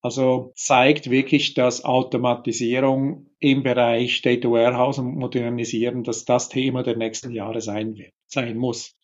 Also zeigt wirklich, dass Automatisierung im Bereich Data Warehouse und Modernisieren, dass das Thema der nächsten Jahre sein wird, sein muss.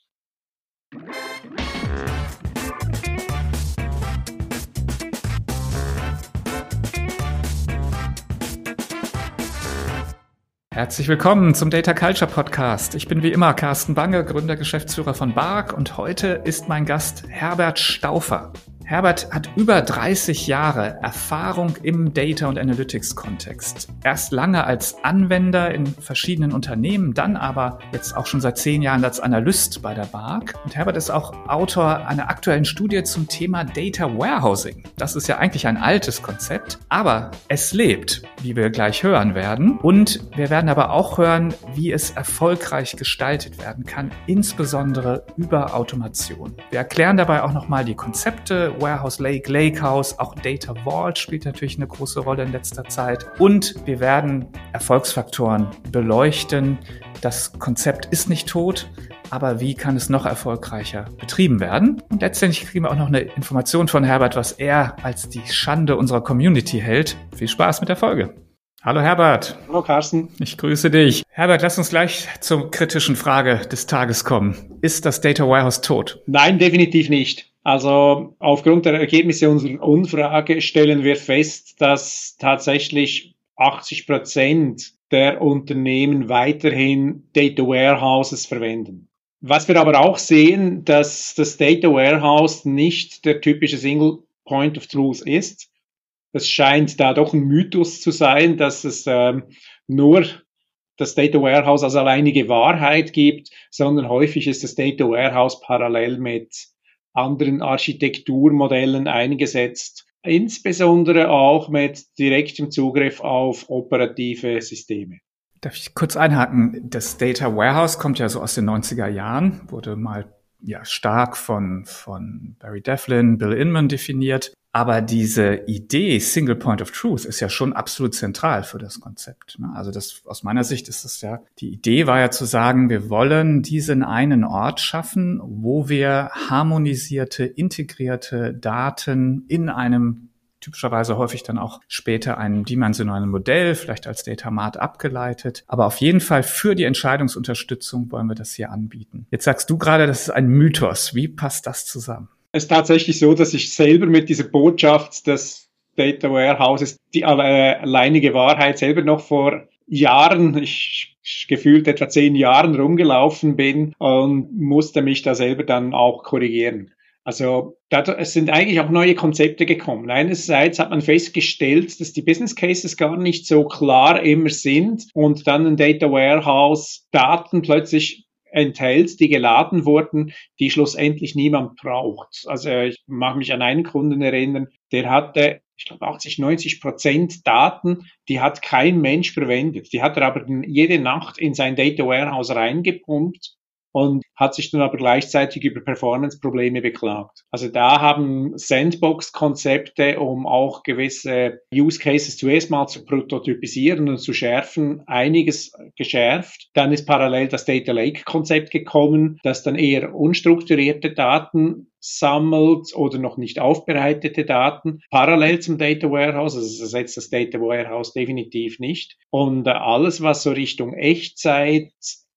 Herzlich willkommen zum Data Culture Podcast. Ich bin wie immer Carsten Bange, Gründer, Geschäftsführer von BARC und heute ist mein Gast Herbert Stauffer. Herbert hat über 30 Jahre Erfahrung im Data- und Analytics-Kontext. Erst lange als Anwender in verschiedenen Unternehmen, dann aber jetzt auch schon seit zehn Jahren als Analyst bei der BARC. Und Herbert ist auch Autor einer aktuellen Studie zum Thema Data Warehousing. Das ist ja eigentlich ein altes Konzept, aber es lebt, wie wir gleich hören werden. Und wir werden aber auch hören, wie es erfolgreich gestaltet werden kann, insbesondere über Automation. Wir erklären dabei auch nochmal die Konzepte, Warehouse Lake, Lakehouse, auch Data Vault spielt natürlich eine große Rolle in letzter Zeit. Und wir werden Erfolgsfaktoren beleuchten. Das Konzept ist nicht tot, aber wie kann es noch erfolgreicher betrieben werden? Und letztendlich kriegen wir auch noch eine Information von Herbert, was er als die Schande unserer Community hält. Viel Spaß mit der Folge. Hallo Herbert. Hallo Carsten. Ich grüße dich. Herbert, lass uns gleich zur kritischen Frage des Tages kommen. Ist das Data Warehouse tot? Nein, definitiv nicht. Also aufgrund der Ergebnisse unserer Umfrage stellen wir fest, dass tatsächlich 80 Prozent der Unternehmen weiterhin Data Warehouses verwenden. Was wir aber auch sehen, dass das Data Warehouse nicht der typische Single Point of Truth ist. Es scheint da doch ein Mythos zu sein, dass es ähm, nur das Data Warehouse als alleinige Wahrheit gibt, sondern häufig ist das Data Warehouse parallel mit anderen Architekturmodellen eingesetzt, insbesondere auch mit direktem Zugriff auf operative Systeme. Darf ich kurz einhaken? Das Data Warehouse kommt ja so aus den 90er Jahren, wurde mal ja stark von, von Barry Devlin, Bill Inman definiert. Aber diese Idee Single Point of Truth ist ja schon absolut zentral für das Konzept. Ne? Also das, aus meiner Sicht ist das ja, die Idee war ja zu sagen, wir wollen diesen einen Ort schaffen, wo wir harmonisierte, integrierte Daten in einem typischerweise häufig dann auch später einem dimensionalen Modell, vielleicht als Data Mart abgeleitet. Aber auf jeden Fall für die Entscheidungsunterstützung wollen wir das hier anbieten. Jetzt sagst du gerade, das ist ein Mythos. Wie passt das zusammen? Es ist tatsächlich so, dass ich selber mit dieser Botschaft des Data Warehouses die alleinige Wahrheit selber noch vor Jahren, ich gefühlt etwa zehn Jahren rumgelaufen bin und musste mich da selber dann auch korrigieren. Also es sind eigentlich auch neue Konzepte gekommen. Einerseits hat man festgestellt, dass die Business Cases gar nicht so klar immer sind und dann ein Data Warehouse Daten plötzlich enthält, die geladen wurden, die schlussendlich niemand braucht. Also ich mag mich an einen Kunden erinnern, der hatte ich glaube 80, 90 Prozent Daten, die hat kein Mensch verwendet. Die hat er aber jede Nacht in sein Data Warehouse reingepumpt und hat sich dann aber gleichzeitig über Performance-Probleme beklagt. Also da haben Sandbox-Konzepte, um auch gewisse Use Cases zuerst mal zu prototypisieren und zu schärfen, einiges geschärft. Dann ist parallel das Data Lake-Konzept gekommen, das dann eher unstrukturierte Daten sammelt oder noch nicht aufbereitete Daten parallel zum Data Warehouse. Also das ersetzt das Data Warehouse definitiv nicht. Und alles, was so Richtung Echtzeit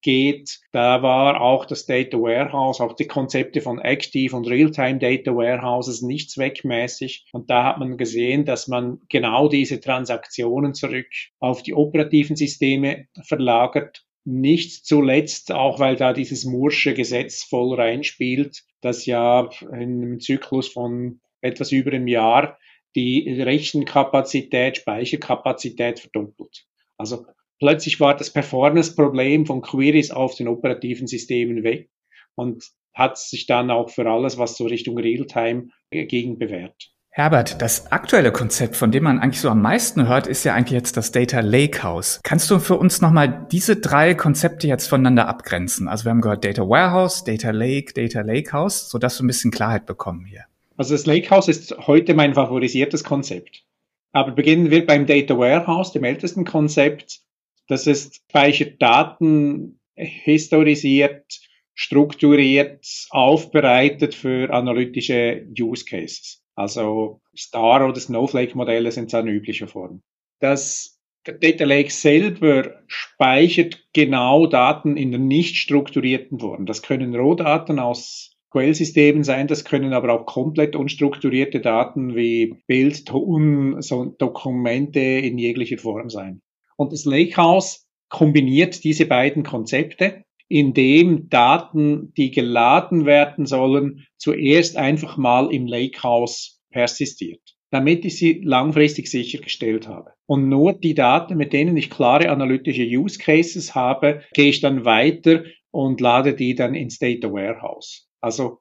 geht. Da war auch das Data Warehouse, auch die Konzepte von Active und Realtime Data Warehouses nicht zweckmäßig. Und da hat man gesehen, dass man genau diese Transaktionen zurück auf die operativen Systeme verlagert. Nicht zuletzt auch, weil da dieses Mursche Gesetz voll reinspielt, das ja in einem Zyklus von etwas über einem Jahr die Rechenkapazität, Speicherkapazität verdoppelt. Also plötzlich war das Performance-Problem von Queries auf den operativen Systemen weg und hat sich dann auch für alles, was so Richtung Realtime gegen bewährt. Herbert, das aktuelle Konzept, von dem man eigentlich so am meisten hört, ist ja eigentlich jetzt das Data Lakehouse. Kannst du für uns nochmal diese drei Konzepte jetzt voneinander abgrenzen? Also wir haben gehört Data Warehouse, Data Lake, Data Lakehouse, sodass wir ein bisschen Klarheit bekommen hier. Also das Lakehouse ist heute mein favorisiertes Konzept. Aber beginnen wir beim Data Warehouse, dem ältesten Konzept. Das ist speichert Daten historisiert, strukturiert, aufbereitet für analytische Use Cases. Also Star- oder Snowflake-Modelle sind seine übliche Form. Das Data Lake selber speichert genau Daten in der nicht strukturierten Form. Das können Rohdaten aus Quellsystemen sein, das können aber auch komplett unstrukturierte Daten wie Bild, Ton, so Dokumente in jeglicher Form sein. Und das Lakehouse kombiniert diese beiden Konzepte, indem Daten, die geladen werden sollen, zuerst einfach mal im Lakehouse persistiert, damit ich sie langfristig sichergestellt habe. Und nur die Daten, mit denen ich klare analytische Use Cases habe, gehe ich dann weiter und lade die dann ins Data Warehouse. Also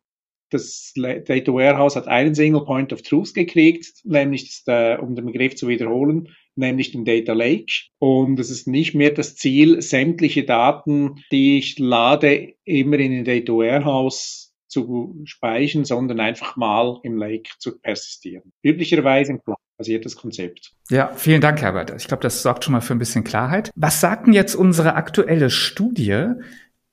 das Data Warehouse hat einen Single Point of Truth gekriegt, nämlich, das, um den Begriff zu wiederholen, nämlich den Data Lake. Und es ist nicht mehr das Ziel, sämtliche Daten, die ich lade, immer in den Data Warehouse zu speichern, sondern einfach mal im Lake zu persistieren. Üblicherweise im Cloud basiertes Konzept. Ja, vielen Dank, Herbert. Ich glaube, das sorgt schon mal für ein bisschen Klarheit. Was sagt denn jetzt unsere aktuelle Studie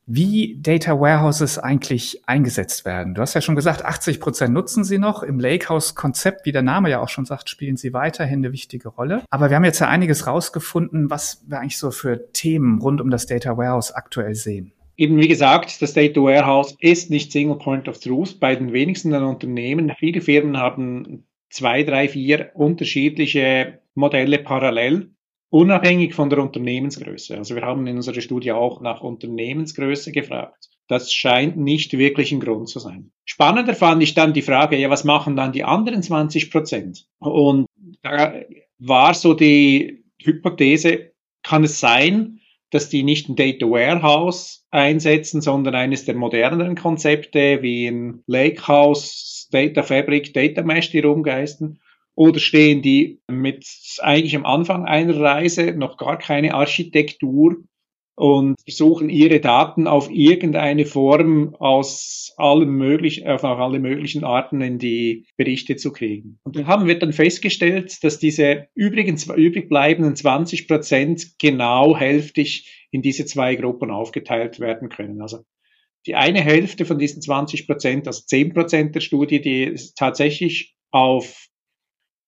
wie Data Warehouses eigentlich eingesetzt werden. Du hast ja schon gesagt, 80 Prozent nutzen sie noch. Im Lakehouse-Konzept, wie der Name ja auch schon sagt, spielen sie weiterhin eine wichtige Rolle. Aber wir haben jetzt ja einiges rausgefunden, was wir eigentlich so für Themen rund um das Data Warehouse aktuell sehen. Eben wie gesagt, das Data Warehouse ist nicht Single Point of Truth bei den wenigsten Unternehmen. Viele Firmen haben zwei, drei, vier unterschiedliche Modelle parallel unabhängig von der Unternehmensgröße. Also wir haben in unserer Studie auch nach Unternehmensgröße gefragt. Das scheint nicht wirklich ein Grund zu sein. Spannender fand ich dann die Frage, ja, was machen dann die anderen 20 Prozent? Und da war so die Hypothese, kann es sein, dass die nicht ein Data Warehouse einsetzen, sondern eines der moderneren Konzepte wie ein Lakehouse, Data Fabric, Data Mesh, die rumgeisten oder stehen die mit eigentlich am Anfang einer Reise noch gar keine Architektur und versuchen ihre Daten auf irgendeine Form aus allen möglichen, auf alle möglichen Arten in die Berichte zu kriegen. Und dann haben wir dann festgestellt, dass diese übrigen, übrig bleibenden 20 Prozent genau hälftig in diese zwei Gruppen aufgeteilt werden können. Also die eine Hälfte von diesen 20 Prozent, also 10 Prozent der Studie, die tatsächlich auf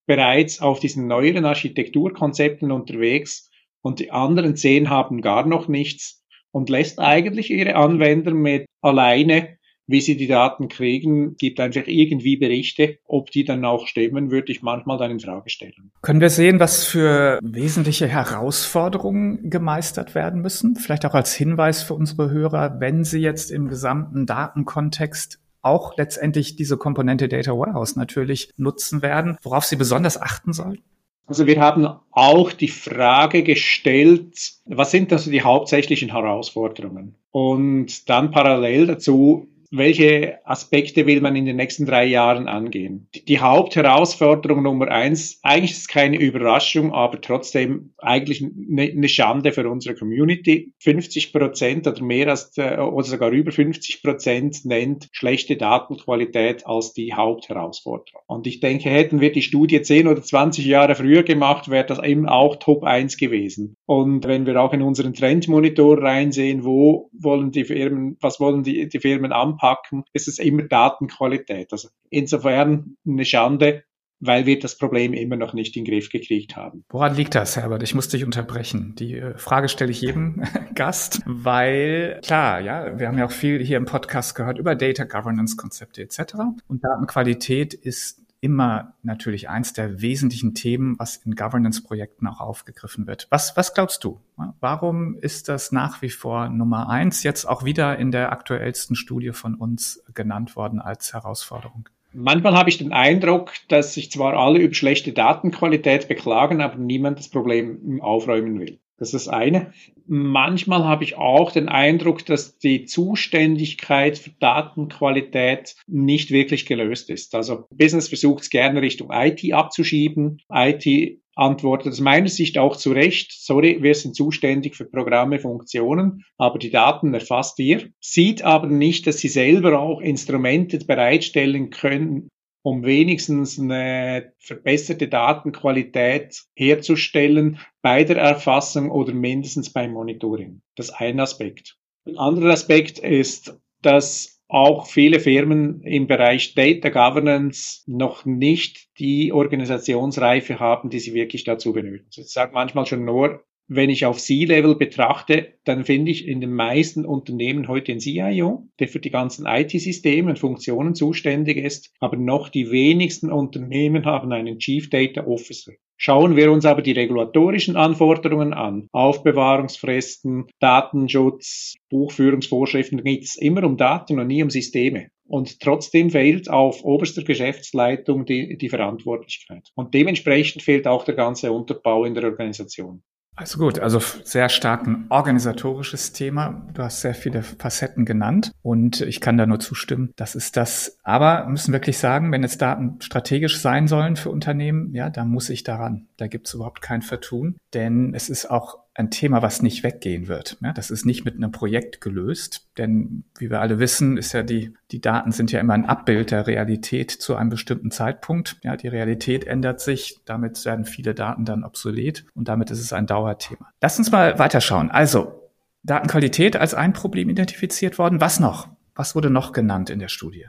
bereits auf diesen neueren Architekturkonzepten unterwegs und die anderen zehn haben gar noch nichts und lässt eigentlich ihre Anwender mit alleine, wie sie die Daten kriegen, gibt einfach irgendwie Berichte. Ob die dann auch stimmen, würde ich manchmal dann in Frage stellen. Können wir sehen, was für wesentliche Herausforderungen gemeistert werden müssen? Vielleicht auch als Hinweis für unsere Hörer, wenn sie jetzt im gesamten Datenkontext auch letztendlich diese Komponente Data Warehouse natürlich nutzen werden, worauf Sie besonders achten sollten? Also wir haben auch die Frage gestellt, was sind also die hauptsächlichen Herausforderungen? Und dann parallel dazu, welche Aspekte will man in den nächsten drei Jahren angehen? Die Hauptherausforderung Nummer eins, eigentlich ist es keine Überraschung, aber trotzdem eigentlich eine Schande für unsere Community. 50 Prozent oder mehr als, äh, oder sogar über 50 Prozent nennt schlechte Datenqualität als die Hauptherausforderung. Und ich denke, hätten wir die Studie 10 oder 20 Jahre früher gemacht, wäre das eben auch Top 1 gewesen. Und wenn wir auch in unseren Trendmonitor reinsehen, wo wollen die Firmen, was wollen die, die Firmen anpassen, anpacken, ist es immer Datenqualität. Also insofern eine Schande, weil wir das Problem immer noch nicht in den Griff gekriegt haben. Woran liegt das, Herbert? Ich muss dich unterbrechen. Die äh, Frage stelle ich jedem Gast, weil klar, ja, wir haben ja auch viel hier im Podcast gehört über Data Governance Konzepte etc. Und Datenqualität ist immer natürlich eins der wesentlichen Themen, was in Governance-Projekten auch aufgegriffen wird. Was, was glaubst du? Warum ist das nach wie vor Nummer eins, jetzt auch wieder in der aktuellsten Studie von uns genannt worden als Herausforderung? Manchmal habe ich den Eindruck, dass sich zwar alle über schlechte Datenqualität beklagen, aber niemand das Problem aufräumen will. Das ist das eine. Manchmal habe ich auch den Eindruck, dass die Zuständigkeit für Datenqualität nicht wirklich gelöst ist. Also Business versucht es gerne Richtung IT abzuschieben. IT antwortet aus meiner Sicht auch zu Recht, sorry, wir sind zuständig für Programme, Funktionen, aber die Daten erfasst ihr, sieht aber nicht, dass sie selber auch Instrumente bereitstellen können, um wenigstens eine verbesserte Datenqualität herzustellen bei der Erfassung oder mindestens beim Monitoring. Das ist ein Aspekt. Ein anderer Aspekt ist, dass auch viele Firmen im Bereich Data Governance noch nicht die Organisationsreife haben, die sie wirklich dazu benötigen. Ich sage manchmal schon nur, wenn ich auf C-Level betrachte, dann finde ich in den meisten Unternehmen heute einen CIO, der für die ganzen IT-Systeme und Funktionen zuständig ist, aber noch die wenigsten Unternehmen haben einen Chief Data Officer. Schauen wir uns aber die regulatorischen Anforderungen an. Aufbewahrungsfristen, Datenschutz, Buchführungsvorschriften, da geht es immer um Daten und nie um Systeme. Und trotzdem fehlt auf oberster Geschäftsleitung die, die Verantwortlichkeit. Und dementsprechend fehlt auch der ganze Unterbau in der Organisation. Also gut, also sehr stark ein organisatorisches Thema. Du hast sehr viele Facetten genannt und ich kann da nur zustimmen. Das ist das. Aber müssen wirklich sagen, wenn jetzt Daten strategisch sein sollen für Unternehmen, ja, da muss ich daran. Da gibt es überhaupt kein Vertun, denn es ist auch ein Thema, was nicht weggehen wird. Ja, das ist nicht mit einem Projekt gelöst, denn wie wir alle wissen, ist ja die, die Daten sind ja immer ein Abbild der Realität zu einem bestimmten Zeitpunkt. Ja, die Realität ändert sich, damit werden viele Daten dann obsolet und damit ist es ein Dauerthema. Lass uns mal weiterschauen. Also, Datenqualität als ein Problem identifiziert worden. Was noch? Was wurde noch genannt in der Studie?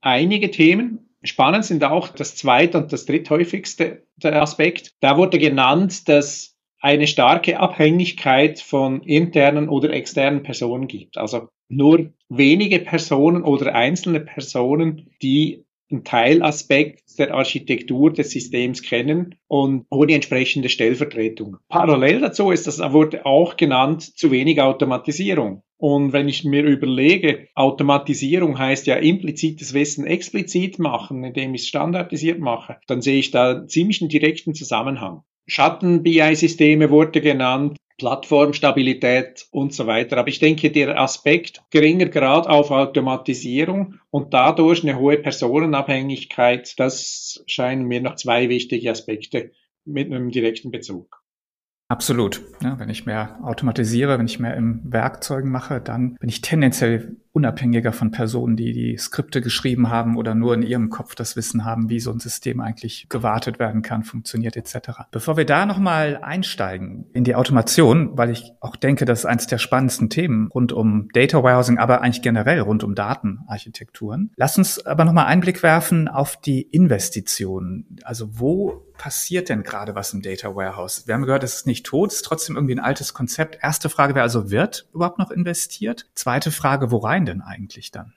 Einige Themen. Spannend sind auch das zweite und das dritthäufigste Aspekt. Da wurde genannt, dass eine starke Abhängigkeit von internen oder externen Personen gibt. Also nur wenige Personen oder einzelne Personen, die einen Teilaspekt der Architektur des Systems kennen und ohne entsprechende Stellvertretung. Parallel dazu ist das wurde auch genannt zu wenig Automatisierung. Und wenn ich mir überlege, Automatisierung heißt ja implizites Wissen explizit machen, indem ich es standardisiert mache, dann sehe ich da ziemlich einen direkten Zusammenhang. Schatten-BI-Systeme wurde genannt, Plattformstabilität und so weiter. Aber ich denke, der Aspekt geringer Grad auf Automatisierung und dadurch eine hohe Personenabhängigkeit, das scheinen mir noch zwei wichtige Aspekte mit einem direkten Bezug. Absolut. Ja, wenn ich mehr automatisiere, wenn ich mehr im Werkzeugen mache, dann bin ich tendenziell unabhängiger von Personen, die die Skripte geschrieben haben oder nur in ihrem Kopf das Wissen haben, wie so ein System eigentlich gewartet werden kann, funktioniert etc. Bevor wir da nochmal einsteigen in die Automation, weil ich auch denke, das ist eines der spannendsten Themen rund um Data Warehousing, aber eigentlich generell rund um Datenarchitekturen. Lass uns aber nochmal einen Blick werfen auf die Investitionen. Also wo passiert denn gerade was im Data Warehouse? Wir haben gehört, es ist nicht tot, es ist trotzdem irgendwie ein altes Konzept. Erste Frage wäre also, wird überhaupt noch investiert? Zweite Frage, worein sein denn eigentlich dann?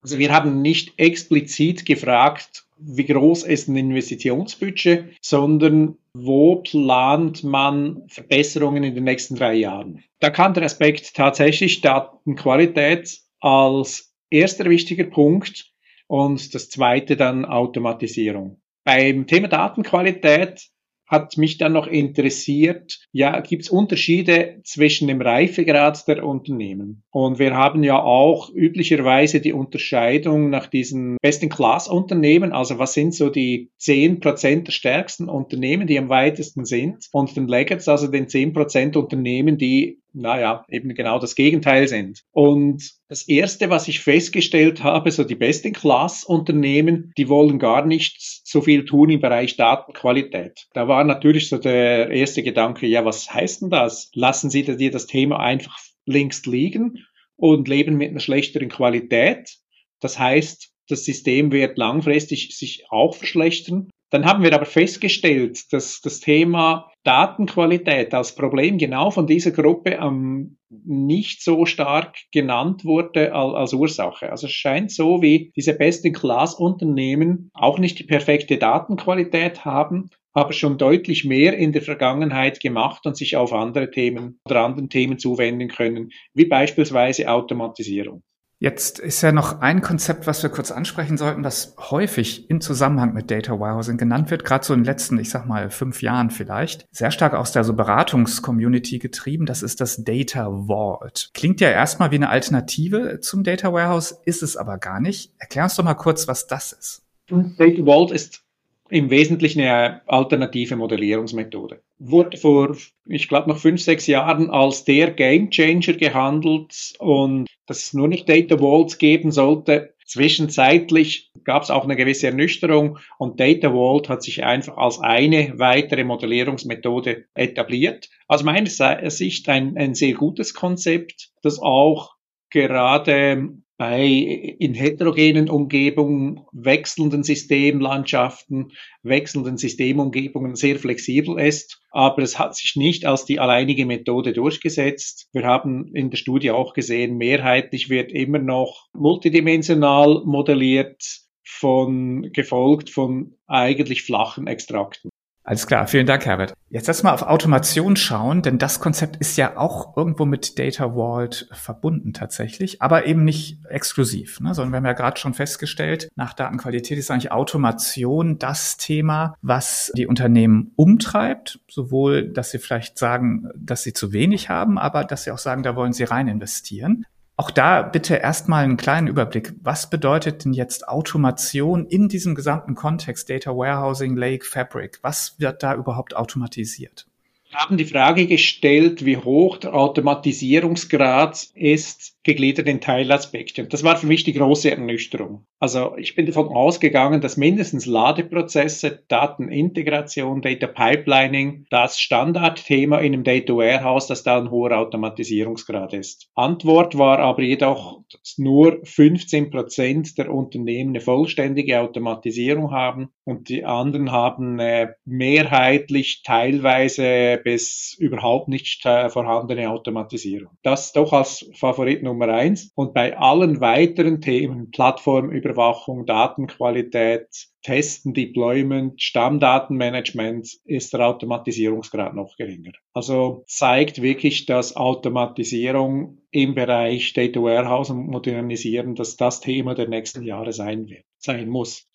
Also wir haben nicht explizit gefragt, wie groß ist ein Investitionsbudget, sondern wo plant man Verbesserungen in den nächsten drei Jahren. Da kann der Aspekt tatsächlich Datenqualität als erster wichtiger Punkt und das zweite dann Automatisierung. Beim Thema Datenqualität hat mich dann noch interessiert, ja, gibt es Unterschiede zwischen dem Reifegrad der Unternehmen? Und wir haben ja auch üblicherweise die Unterscheidung nach diesen Best-in-Class-Unternehmen, also was sind so die zehn Prozent der stärksten Unternehmen, die am weitesten sind, und den Laggards, also den zehn Prozent Unternehmen, die naja, eben genau das Gegenteil sind. Und das Erste, was ich festgestellt habe, so die Best-in-Class-Unternehmen, die wollen gar nicht so viel tun im Bereich Datenqualität. Da war natürlich so der erste Gedanke, ja, was heißt denn das? Lassen Sie dir das Thema einfach links liegen und leben mit einer schlechteren Qualität. Das heißt, das System wird langfristig sich auch verschlechtern. Dann haben wir aber festgestellt, dass das Thema Datenqualität als Problem genau von dieser Gruppe ähm, nicht so stark genannt wurde als, als Ursache. Also es scheint so, wie diese Best-in-Class-Unternehmen auch nicht die perfekte Datenqualität haben, aber schon deutlich mehr in der Vergangenheit gemacht und sich auf andere Themen oder anderen Themen zuwenden können, wie beispielsweise Automatisierung. Jetzt ist ja noch ein Konzept, was wir kurz ansprechen sollten, was häufig im Zusammenhang mit Data Warehousing genannt wird, gerade so in den letzten, ich sag mal, fünf Jahren vielleicht, sehr stark aus der so Beratungscommunity getrieben. Das ist das Data Vault. Klingt ja erstmal wie eine Alternative zum Data Warehouse, ist es aber gar nicht. Erklär uns doch mal kurz, was das ist. Data Vault ist im Wesentlichen eine alternative Modellierungsmethode. Wurde vor, ich glaube, noch fünf, sechs Jahren als der Game Changer gehandelt und dass es nur nicht Data Vaults geben sollte. Zwischenzeitlich gab es auch eine gewisse Ernüchterung und Data Vault hat sich einfach als eine weitere Modellierungsmethode etabliert. Aus meiner Sicht ein, ein sehr gutes Konzept, das auch gerade bei in heterogenen Umgebungen, wechselnden Systemlandschaften, wechselnden Systemumgebungen sehr flexibel ist. Aber es hat sich nicht als die alleinige Methode durchgesetzt. Wir haben in der Studie auch gesehen, mehrheitlich wird immer noch multidimensional modelliert von, gefolgt von eigentlich flachen Extrakten. Alles klar, vielen Dank, Herbert. Jetzt lass mal auf Automation schauen, denn das Konzept ist ja auch irgendwo mit Data Vault verbunden tatsächlich, aber eben nicht exklusiv, ne? sondern wir haben ja gerade schon festgestellt, nach Datenqualität ist eigentlich Automation das Thema, was die Unternehmen umtreibt, sowohl, dass sie vielleicht sagen, dass sie zu wenig haben, aber dass sie auch sagen, da wollen sie rein investieren. Auch da bitte erstmal einen kleinen Überblick. Was bedeutet denn jetzt Automation in diesem gesamten Kontext Data Warehousing, Lake, Fabric? Was wird da überhaupt automatisiert? Wir haben die Frage gestellt, wie hoch der Automatisierungsgrad ist, gegliedert in Teilaspekte. Und das war für mich die große Ernüchterung. Also ich bin davon ausgegangen, dass mindestens Ladeprozesse, Datenintegration, Data Pipelining das Standardthema in einem Data Warehouse, dass da ein hoher Automatisierungsgrad ist. Antwort war aber jedoch, dass nur 15 Prozent der Unternehmen eine vollständige Automatisierung haben und die anderen haben äh, mehrheitlich teilweise bis überhaupt nicht äh, vorhandene Automatisierung. Das doch als Favorit Nummer eins. Und bei allen weiteren Themen, Plattformüberwachung, Datenqualität, Testen, Deployment, Stammdatenmanagement, ist der Automatisierungsgrad noch geringer. Also zeigt wirklich, dass Automatisierung im Bereich Data Warehouse und Modernisieren, dass das Thema der nächsten Jahre sein wird, sein muss.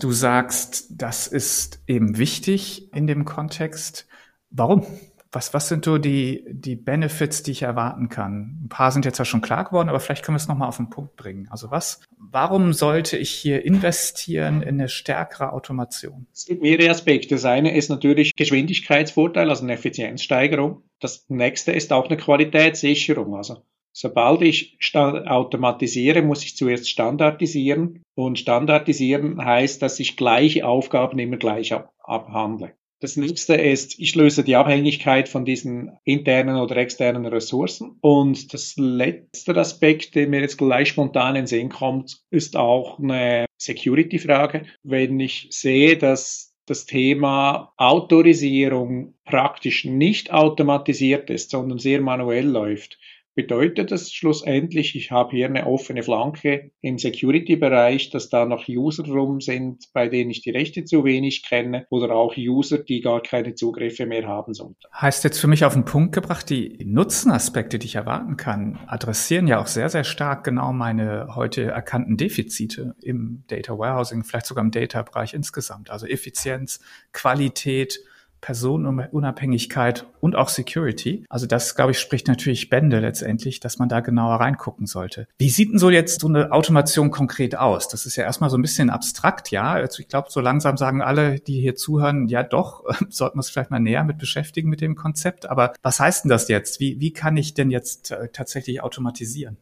Du sagst, das ist eben wichtig in dem Kontext. Warum? Was, was sind so die, die Benefits, die ich erwarten kann? Ein paar sind jetzt ja schon klar geworden, aber vielleicht können wir es nochmal auf den Punkt bringen. Also was, warum sollte ich hier investieren in eine stärkere Automation? Es gibt mehrere Aspekte. Das eine ist natürlich Geschwindigkeitsvorteil, also eine Effizienzsteigerung. Das nächste ist auch eine Qualitätssicherung. Also Sobald ich automatisiere, muss ich zuerst standardisieren. Und standardisieren heißt, dass ich gleiche Aufgaben immer gleich abhandle. Das nächste ist, ich löse die Abhängigkeit von diesen internen oder externen Ressourcen. Und das letzte Aspekt, der mir jetzt gleich spontan in den Sinn kommt, ist auch eine Security-Frage. Wenn ich sehe, dass das Thema Autorisierung praktisch nicht automatisiert ist, sondern sehr manuell läuft, bedeutet das schlussendlich, ich habe hier eine offene Flanke im Security-Bereich, dass da noch User rum sind, bei denen ich die Rechte zu wenig kenne oder auch User, die gar keine Zugriffe mehr haben sollten. Heißt jetzt für mich auf den Punkt gebracht, die Nutzenaspekte, die ich erwarten kann, adressieren ja auch sehr, sehr stark genau meine heute erkannten Defizite im Data Warehousing, vielleicht sogar im Data-Bereich insgesamt. Also Effizienz, Qualität, Personenunabhängigkeit und auch Security. Also das, glaube ich, spricht natürlich Bände letztendlich, dass man da genauer reingucken sollte. Wie sieht denn so jetzt so eine Automation konkret aus? Das ist ja erstmal so ein bisschen abstrakt, ja. Also ich glaube, so langsam sagen alle, die hier zuhören, ja doch, sollten wir uns vielleicht mal näher mit beschäftigen mit dem Konzept. Aber was heißt denn das jetzt? Wie, wie kann ich denn jetzt äh, tatsächlich automatisieren?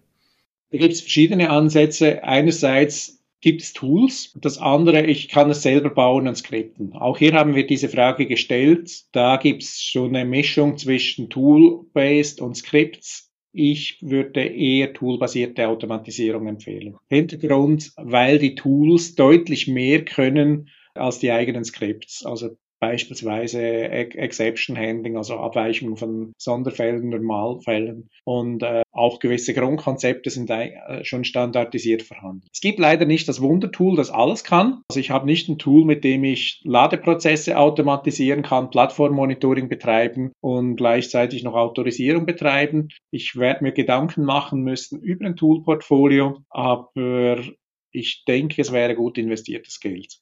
Da gibt es verschiedene Ansätze. Einerseits gibt es Tools. Das andere, ich kann es selber bauen und skripten. Auch hier haben wir diese Frage gestellt. Da gibt es schon eine Mischung zwischen Tool-based und Scripts. Ich würde eher toolbasierte Automatisierung empfehlen. Hintergrund, weil die Tools deutlich mehr können als die eigenen Scripts. Also beispielsweise Exception Handling, also Abweichungen von Sonderfällen, Normalfällen und äh, auch gewisse Grundkonzepte sind äh, schon standardisiert vorhanden. Es gibt leider nicht das Wundertool, das alles kann. Also ich habe nicht ein Tool, mit dem ich Ladeprozesse automatisieren kann, Plattformmonitoring betreiben und gleichzeitig noch Autorisierung betreiben. Ich werde mir Gedanken machen müssen über ein Toolportfolio, aber ich denke, es wäre gut investiertes Geld.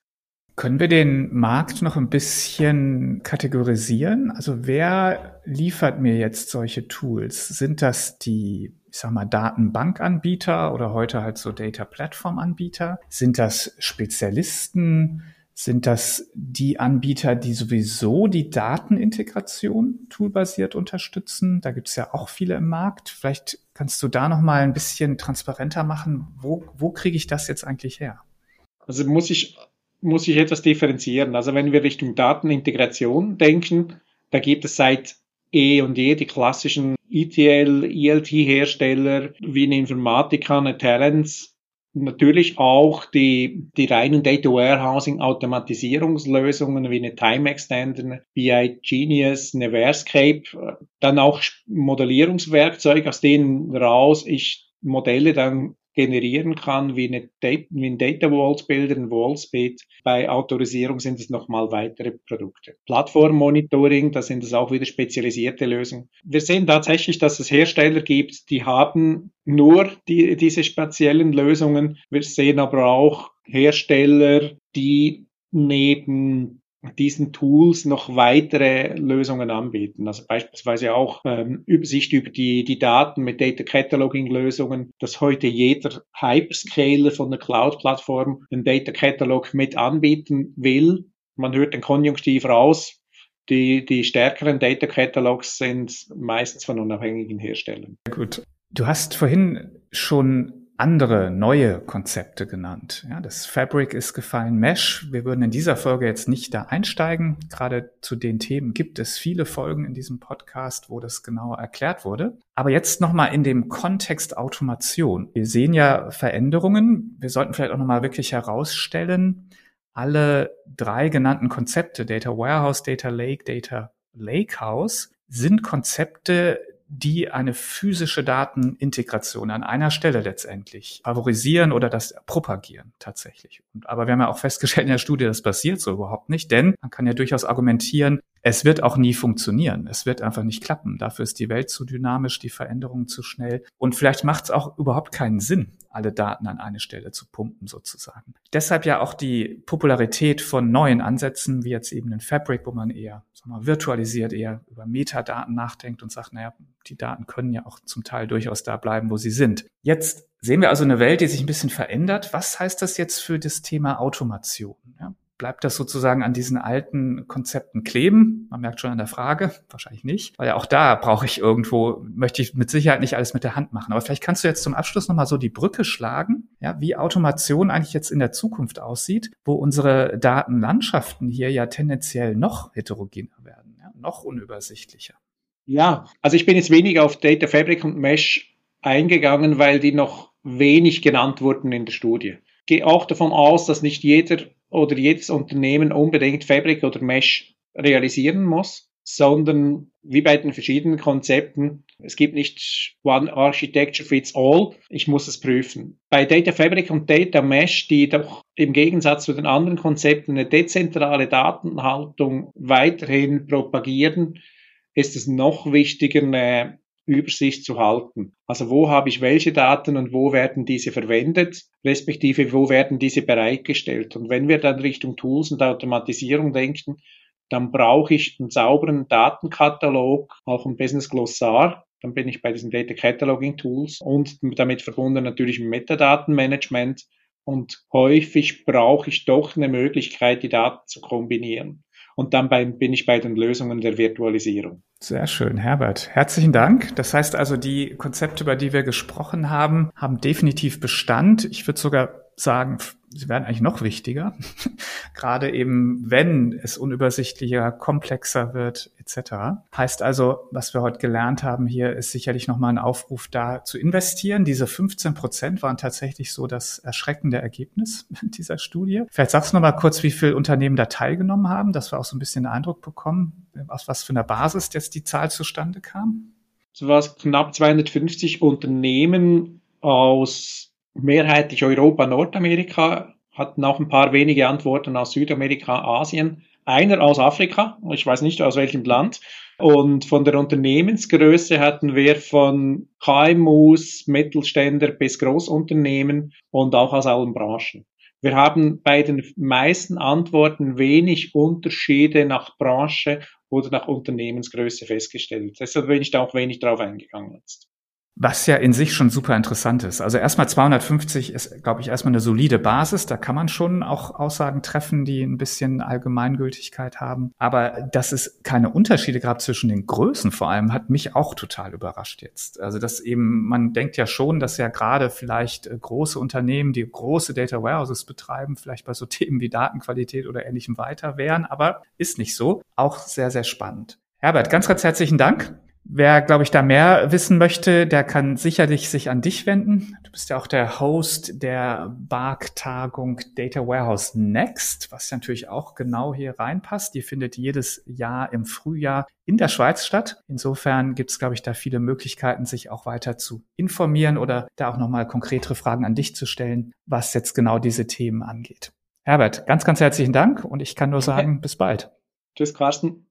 Können wir den Markt noch ein bisschen kategorisieren? Also wer liefert mir jetzt solche Tools? Sind das die, ich sag mal, Datenbankanbieter oder heute halt so Data Platform Anbieter? Sind das Spezialisten? Sind das die Anbieter, die sowieso die Datenintegration toolbasiert unterstützen? Da gibt es ja auch viele im Markt. Vielleicht kannst du da noch mal ein bisschen transparenter machen. Wo, wo kriege ich das jetzt eigentlich her? Also muss ich muss ich etwas differenzieren. Also wenn wir Richtung Datenintegration denken, da gibt es seit E und E, die klassischen ETL, ELT-Hersteller wie eine Informatica, eine Talents, natürlich auch die, die reinen Data Warehousing Automatisierungslösungen wie eine Time Extender, eine BI Genius, eine Verscape, dann auch Modellierungswerkzeuge, aus denen raus ich Modelle dann generieren kann, wie, eine Data, wie ein Data Walls Bilder, ein Wallspeed. Bei Autorisierung sind es nochmal weitere Produkte. Plattform-Monitoring, da sind es auch wieder spezialisierte Lösungen. Wir sehen tatsächlich, dass es Hersteller gibt, die haben nur die, diese speziellen Lösungen. Wir sehen aber auch Hersteller, die neben diesen Tools noch weitere Lösungen anbieten. Also beispielsweise auch ähm, Übersicht über die, die Daten mit Data Cataloging Lösungen, dass heute jeder Hyperscaler von der Cloud-Plattform den Data Catalog mit anbieten will. Man hört den Konjunktiv raus. Die, die stärkeren Data Catalogs sind meistens von unabhängigen Herstellern. Gut. Du hast vorhin schon andere neue Konzepte genannt. Ja, das Fabric ist gefallen, Mesh. Wir würden in dieser Folge jetzt nicht da einsteigen. Gerade zu den Themen gibt es viele Folgen in diesem Podcast, wo das genauer erklärt wurde. Aber jetzt nochmal in dem Kontext Automation. Wir sehen ja Veränderungen. Wir sollten vielleicht auch nochmal wirklich herausstellen, alle drei genannten Konzepte, Data Warehouse, Data Lake, Data Lakehouse, sind Konzepte, die eine physische Datenintegration an einer Stelle letztendlich favorisieren oder das propagieren tatsächlich. aber wir haben ja auch festgestellt in der Studie, das passiert so überhaupt nicht, denn man kann ja durchaus argumentieren, es wird auch nie funktionieren. Es wird einfach nicht klappen. Dafür ist die Welt zu dynamisch, die Veränderungen zu schnell. Und vielleicht macht es auch überhaupt keinen Sinn, alle Daten an eine Stelle zu pumpen sozusagen. Deshalb ja auch die Popularität von neuen Ansätzen, wie jetzt eben ein Fabric, wo man eher sagen wir, virtualisiert, eher über Metadaten nachdenkt und sagt, naja, die Daten können ja auch zum Teil durchaus da bleiben, wo sie sind. Jetzt sehen wir also eine Welt, die sich ein bisschen verändert. Was heißt das jetzt für das Thema Automation? Ja, bleibt das sozusagen an diesen alten Konzepten kleben? Man merkt schon an der Frage, wahrscheinlich nicht, weil ja auch da brauche ich irgendwo, möchte ich mit Sicherheit nicht alles mit der Hand machen. Aber vielleicht kannst du jetzt zum Abschluss nochmal so die Brücke schlagen, ja, wie Automation eigentlich jetzt in der Zukunft aussieht, wo unsere Datenlandschaften hier ja tendenziell noch heterogener werden, ja, noch unübersichtlicher. Ja, also ich bin jetzt weniger auf Data Fabric und Mesh eingegangen, weil die noch wenig genannt wurden in der Studie. Gehe auch davon aus, dass nicht jeder oder jedes Unternehmen unbedingt Fabric oder Mesh realisieren muss, sondern wie bei den verschiedenen Konzepten, es gibt nicht One Architecture Fits All, ich muss es prüfen. Bei Data Fabric und Data Mesh, die doch im Gegensatz zu den anderen Konzepten eine dezentrale Datenhaltung weiterhin propagieren, ist es noch wichtiger, eine Übersicht zu halten. Also wo habe ich welche Daten und wo werden diese verwendet, respektive wo werden diese bereitgestellt. Und wenn wir dann Richtung Tools und Automatisierung denken, dann brauche ich einen sauberen Datenkatalog, auch ein Business Glossar. Dann bin ich bei diesen Data Cataloging Tools und damit verbunden natürlich Metadatenmanagement. Und häufig brauche ich doch eine Möglichkeit, die Daten zu kombinieren. Und dann bin ich bei den Lösungen der Virtualisierung. Sehr schön, Herbert. Herzlichen Dank. Das heißt also, die Konzepte, über die wir gesprochen haben, haben definitiv Bestand. Ich würde sogar sagen, sie werden eigentlich noch wichtiger, gerade eben, wenn es unübersichtlicher, komplexer wird, etc. Heißt also, was wir heute gelernt haben hier, ist sicherlich nochmal ein Aufruf da zu investieren. Diese 15 Prozent waren tatsächlich so das erschreckende Ergebnis dieser Studie. Vielleicht sagst du nochmal kurz, wie viele Unternehmen da teilgenommen haben, dass wir auch so ein bisschen den Eindruck bekommen, aus was für einer Basis jetzt die Zahl zustande kam. Es war knapp 250 Unternehmen aus mehrheitlich Europa, Nordamerika, hatten auch ein paar wenige Antworten aus Südamerika, Asien, einer aus Afrika, ich weiß nicht aus welchem Land. Und von der Unternehmensgröße hatten wir von KMUs, Mittelständler bis Großunternehmen und auch aus allen Branchen. Wir haben bei den meisten Antworten wenig Unterschiede nach Branche oder nach Unternehmensgröße festgestellt. Deshalb bin ich da auch wenig drauf eingegangen jetzt. Was ja in sich schon super interessant ist. Also erstmal 250 ist, glaube ich, erstmal eine solide Basis. Da kann man schon auch Aussagen treffen, die ein bisschen Allgemeingültigkeit haben. Aber dass es keine Unterschiede gab zwischen den Größen vor allem, hat mich auch total überrascht jetzt. Also dass eben, man denkt ja schon, dass ja gerade vielleicht äh, große Unternehmen, die große Data Warehouses betreiben, vielleicht bei so Themen wie Datenqualität oder ähnlichem weiter wären, aber ist nicht so. Auch sehr, sehr spannend. Herbert, ganz, ganz herzlichen Dank. Wer, glaube ich, da mehr wissen möchte, der kann sicherlich sich an dich wenden. Du bist ja auch der Host der BARC-Tagung Data Warehouse Next, was natürlich auch genau hier reinpasst. Die findet jedes Jahr im Frühjahr in der Schweiz statt. Insofern gibt es, glaube ich, da viele Möglichkeiten, sich auch weiter zu informieren oder da auch nochmal konkretere Fragen an dich zu stellen, was jetzt genau diese Themen angeht. Herbert, ganz, ganz herzlichen Dank und ich kann nur sagen, bis bald. Tschüss, Carsten.